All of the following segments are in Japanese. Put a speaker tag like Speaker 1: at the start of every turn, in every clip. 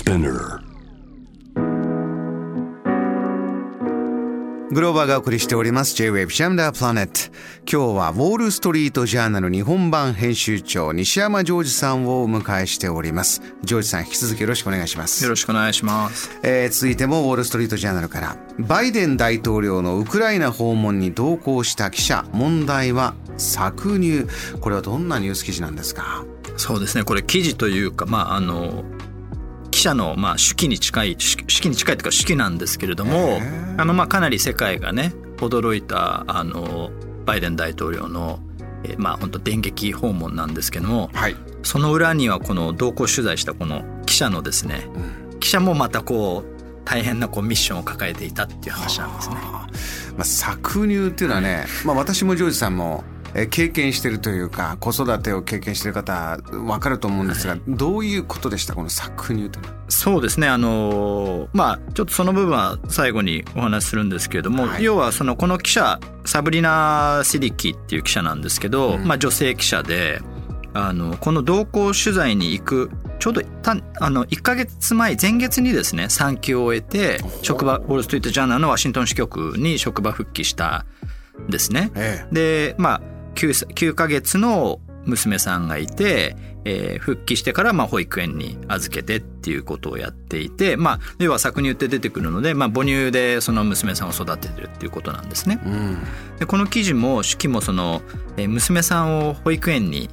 Speaker 1: Spinner.
Speaker 2: グローバーがお送りしております。J-Wave ジャムダープラネット今日はウォールストリートジャーナル日本版編集長西山ジョージさんをお迎えしております。ジョージさん引き続きよろしくお願いします。
Speaker 3: よろしくお願いします。
Speaker 2: えー続いてもウォール・ストリート・ジャーナルから。バイデン大統領のウクライナ訪問に同行した記者。問題は搾乳。これはどんなニュース記事なんですか？
Speaker 3: そうですね。これ記事というか、まああの記者のまあ手記に近い手手記に近いというか手記なんですけれども、あのまあかなり世界がね驚いたあのバイデン大統領のえーまあ本当電撃訪問なんですけども、
Speaker 2: はい。
Speaker 3: その裏にはこの同行取材したこの記者のですね、記者もまたこう大変なこうミッションを抱えていたっていう話なんですね。
Speaker 2: まあ、搾乳っていうのはね、まあ、私もジョージさんもえー経験してるというか子育てを経験してる方分かると思うんですが、どういうことでした？この搾乳というのは
Speaker 3: そうですね。あのまあちょっとその部分は最後にお話しするんですけれども、
Speaker 2: はい。
Speaker 3: 要はそのこの記者サブリナ・シディキっていう記者なんですけど、
Speaker 2: うん。
Speaker 3: まあ、女性記者であのこの同行取材に行くちょうどたあの1ヶ月前前月にですね産休を終えて職場ウォール・ストリート・ジャーナルのワシントン支局に職場復帰したんですね。
Speaker 2: え。
Speaker 3: でまあ 9, 9ヶ月の娘さんがいて、えー復帰してからまあ保育園に預けてっていうことをやっていて、まあ、要は搾乳って出てくるので、まあ、母乳でその娘さんを育ててるっていうことなんですね。
Speaker 2: えうん。
Speaker 3: でこの記事も手記もその、えー娘さんを保育園に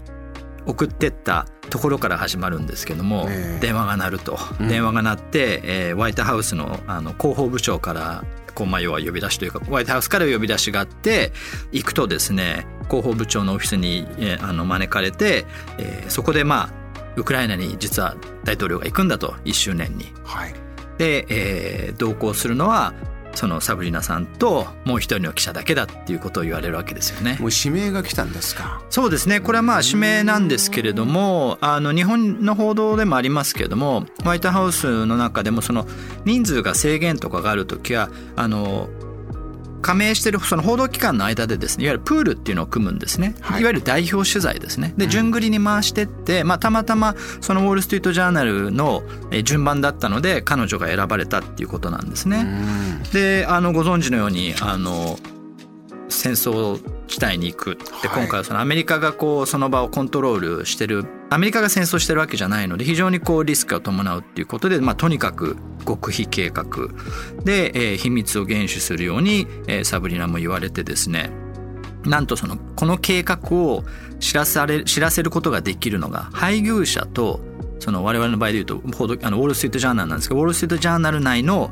Speaker 3: 送ってったところから始まるんですけども、
Speaker 2: ええ。
Speaker 3: 電話が鳴ると、
Speaker 2: うん。
Speaker 3: 電話が鳴って、えーホワイトハウスのあの広報部長からこうまあ要は呼び出しというかホワイトハウスから呼び出しがあって行くとですね広報部長のオフィスに、えーあの招かれて、えーそこでまあウクライナに実は大統領が行くんだと1周年に。
Speaker 2: はい
Speaker 3: で、えー同行するのはそのサブリナさんともう一人の記者だけだっていうことを言われるわけですよね。
Speaker 2: もう指名が来たんですか？
Speaker 3: そうですねこれはまあ指名なんですけれどもあの日本の報道でもありますけれどもホワイトハウスの中でもその人数が制限とかがある時はあの加盟してるその報道機関の間でですねいわゆるプールっていうのを組むんですね、
Speaker 2: はい。
Speaker 3: い、わゆる代表取材ですね。で順繰りに回してって、まあ、たまたまそのウォール・ストリート・ジャーナルのえー順番だったので彼女が選ばれたっていうことなんですね。
Speaker 2: うん。
Speaker 3: であのご存知のようにあの戦争地帯に行く。で
Speaker 2: はい。
Speaker 3: 今回はそのアメリカがこうその場をコントロールしてるアメリカが戦争してるわけじゃないので非常にこうリスクが伴うっていうことで、まあ、とにかく極秘計画。で、えー秘密を厳守するように、えーサブリナも言われてですねなんとそのこの計画を知らされ知らせることができるのが配偶者とその我々の場合で言うとあのウォール・ストリート・ジャーナルなんですけどウォール・ストリート・ジャーナル内の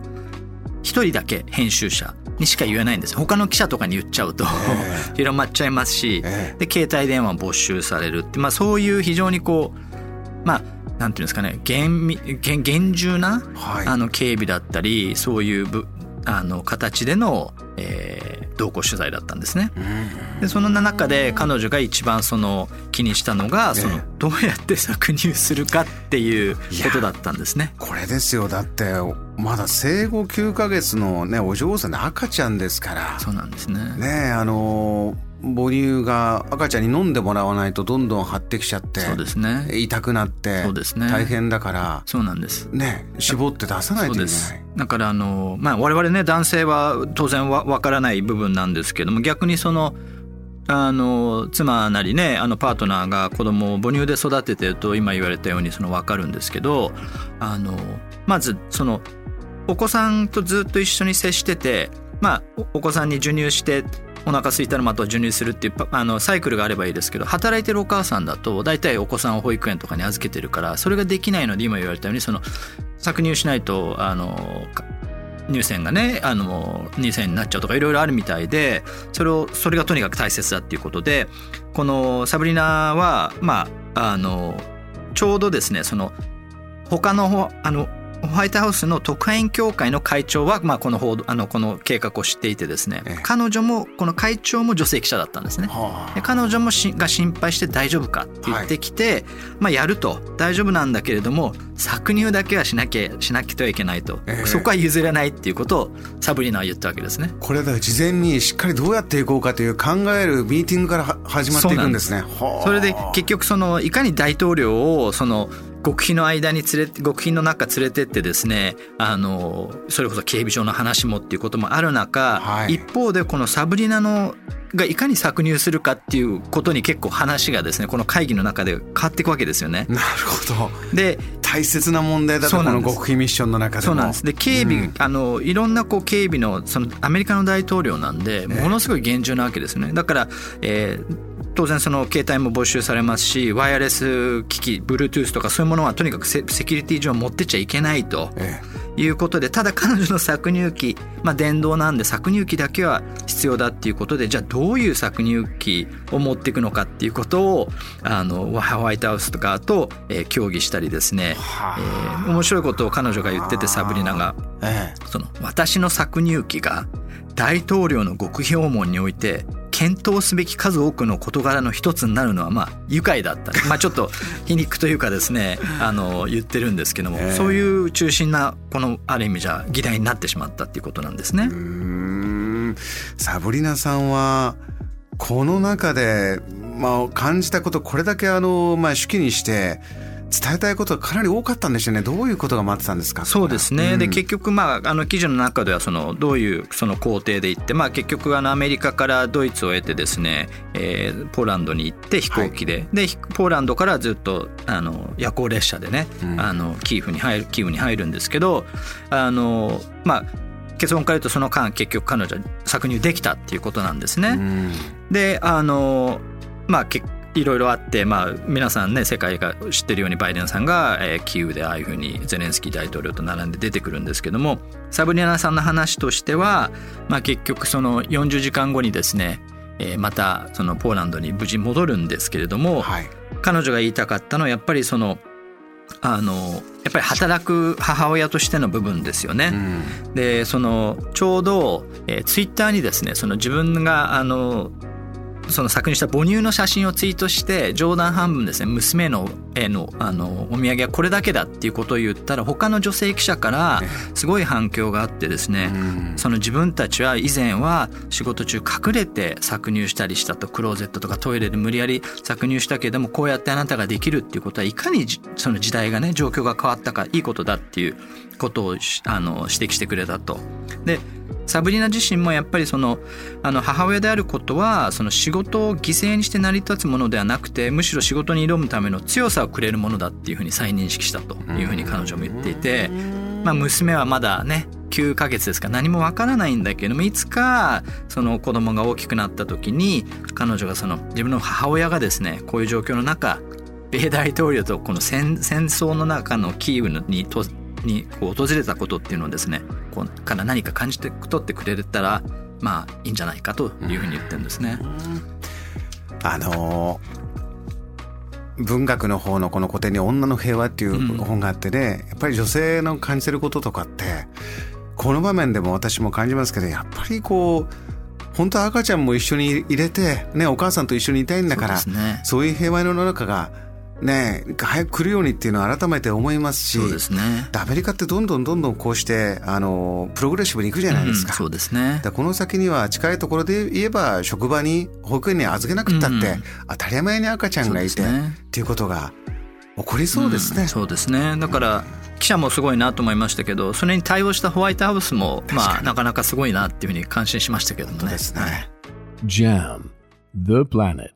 Speaker 3: 一人だけ編集者にしか言えないんです。他の記者とかに言っちゃうと、広まっちゃいますし、
Speaker 2: え
Speaker 3: で携帯電話没収されるって、まあ、そういう非常にこうまあなんていうんですかね厳密厳厳重な、
Speaker 2: はい。
Speaker 3: あの警備だったりそういうぶあの形での、えー同行取材だったんですね。
Speaker 2: うん
Speaker 3: でその中で彼女が一番その気にしたのがその
Speaker 2: ええ
Speaker 3: どうやって搾乳するかっていうことだったんですね。
Speaker 2: これですよだってまだ生後9ヶ月のねお嬢さんで赤ちゃんですから
Speaker 3: そうなんですね。
Speaker 2: ねえあの母乳が赤ちゃんに飲んでもらわないとどんどん張ってきちゃって
Speaker 3: そうですね。
Speaker 2: 痛くなって
Speaker 3: そうですね
Speaker 2: 大変だから
Speaker 3: そうなんです。
Speaker 2: ね絞って出さないといけない。
Speaker 3: だからあの、まあ、我々ね男性は当然わわからない部分なんですけども逆にそのあの妻なりねあのパートナーが子供を母乳で育ててると今言われたようにその分かるんですけどあのまずそのお子さんとずっと一緒に接してて、まあ、おお子さんに授乳してお腹空いたらまた授乳するっていうあのサイクルがあればいいですけど働いてるお母さんだと大体お子さんを保育園とかに預けてるからそれができないので今言われたようにその搾乳しないとあの乳腺がねあの乳腺になっちゃうとかいろいろあるみたいでそれをそれがとにかく大切だっていうことでこのサブリナはまああのちょうどですねその他のあのホワイトハウスの特派員協会の会長は、まあ、この報道あのこの計画を知っていてですね、
Speaker 2: ええ。
Speaker 3: 彼女もこの会長も女性記者だったんですね。
Speaker 2: は
Speaker 3: で彼女もしが心配して大丈夫かって言ってきて、まあやると。大丈夫なんだけれども搾乳だけはしなきゃしなきゃいけないと、
Speaker 2: ええ。
Speaker 3: そこは譲れないっていうことをサブリナは言ったわけですね。
Speaker 2: これだから事前にしっかりどうやっていこうかという考えるミーティングからは始まっていくんですね。はあ。
Speaker 3: それで結局そのいかに大統領をその極秘の間に連れ極秘の中連れてってですねあのそれこそ警備上の話もっていうこともある中、はい、一方でこのサブリナのがいかに搾乳するかっていうことに結構話がですねこの会議の中で変わっていくわけですよね。
Speaker 2: なるほど。で大切な問題だとこの極秘ミッションの中で
Speaker 3: そうなんです。で警備、うん、あのいろんなこう警備のそのアメリカの大統領なんでものすごい厳重なわけですね。だから、えー当然その携帯も没収されますしワイヤレス機器 Bluetooth とかそういうものはとにかくセキュリティ上持ってっちゃいけないということでただ彼女の搾乳機、まあ、電動なんで搾乳機だけは必要だっていうことでじゃあどういう搾乳機を持っていくのかっていうことをあのホワイトハウスとかと、えー、協議したりですね、えー、面白いことを彼女が言っててサブリナが、その私の搾乳機が大統領の極秘訪問において検討すべき数多くの事柄の一つになるのはまあ愉快だった まあちょっと皮肉というかですねあの言ってるんですけども、そういう中心なこのある意味じゃ議題になってしまったっていうことなんですね。
Speaker 2: サブリナさんはこの中で、まあ、感じたことこれだけあの、まあ、手記にして伝えたいことがかなり多かったんですよね。どういうことが待ってたんですか？
Speaker 3: そうですね、うん、で結局、まあ、あの記事の中ではそのどういうその工程で行って、まあ、結局あのアメリカからドイツを得てですね、えー、ポーランドに行って飛行機で。はい、でポーランドからずっとあの夜行列車でね、うん、あのキーフに入るキーウに入るんですけどあのまあ結論から言うとその間結局彼女は搾乳できたっていうことなんですね。うん、であのまあ結いろいろあって、まあ、皆さんね世界が知ってるようにバイデンさんが、えー、キーウでああいうふうにゼレンスキー大統領と並んで出てくるんですけどもサブリナさんの話としては、まあ、結局その40時間後にですね、えー、またそのポーランドに無事戻るんですけれども、はい、彼女が言いたかったのはやっぱりそのあのやっぱり働く母親としての部分ですよね。うん、でそのちょうど、えー、ツイッターにですねその自分があのその搾乳した母乳の写真をツイートして冗談半分ですね娘のへのあのお土産はこれだけだっていうことを言ったら他の女性記者からすごい反響があってですね、その自分たちは以前は仕事中隠れて搾乳したりしたとクローゼットとかトイレで無理やり搾乳したけれどもこうやってあなたができるっていうことはいかにその時代がね状況が変わったかいいことだっていうことをあの指摘してくれたと。でサブリナ自身もやっぱりそのあの母親であることはその仕事を犠牲にして成り立つものではなくてむしろ仕事に挑むための強さをくれるものだっていうふうに再認識したというふうに彼女も言っていて、まあ、娘はまだね9ヶ月ですか何もわからないんだけどもいつかその子供が大きくなった時に彼女がその自分の母親がですねこういう状況の中米大統領とこの戦争の中のキーウにとにこう訪れたことっていうのをですねこうから何か感じて取ってくれたらまあいいんじゃないかというふうに言ってるんですね。
Speaker 2: あの文学の方のこの古典に「女の平和」っていう本があってね、うん、やっぱり女性の感じてることとかってこの場面でも私も感じますけどやっぱりこう本当は赤ちゃんも一緒に入れて、ね、お母さんと一緒にいたいんだからそう、ね,、いう平和の世の中がね、早く来るようにっていうのは改めて思いますし
Speaker 3: そうです、ね、
Speaker 2: アメリカってどんどんどんどんこうしてあのプログレッシブにいくじゃないですか。うん、
Speaker 3: そうですね、
Speaker 2: この先には近いところで言えば職場に保育園に預けなくったって、うん、当たり前に赤ちゃんがいて、ね、っていうことが起こりそうですね。うん、
Speaker 3: そうですねだから記者もすごいなと思いましたけどそれに対応したホワイトハウスも、まあ、なかなかすごいなっていうふうに感心しましたけどもね。
Speaker 2: ですね。
Speaker 1: JAM The Planet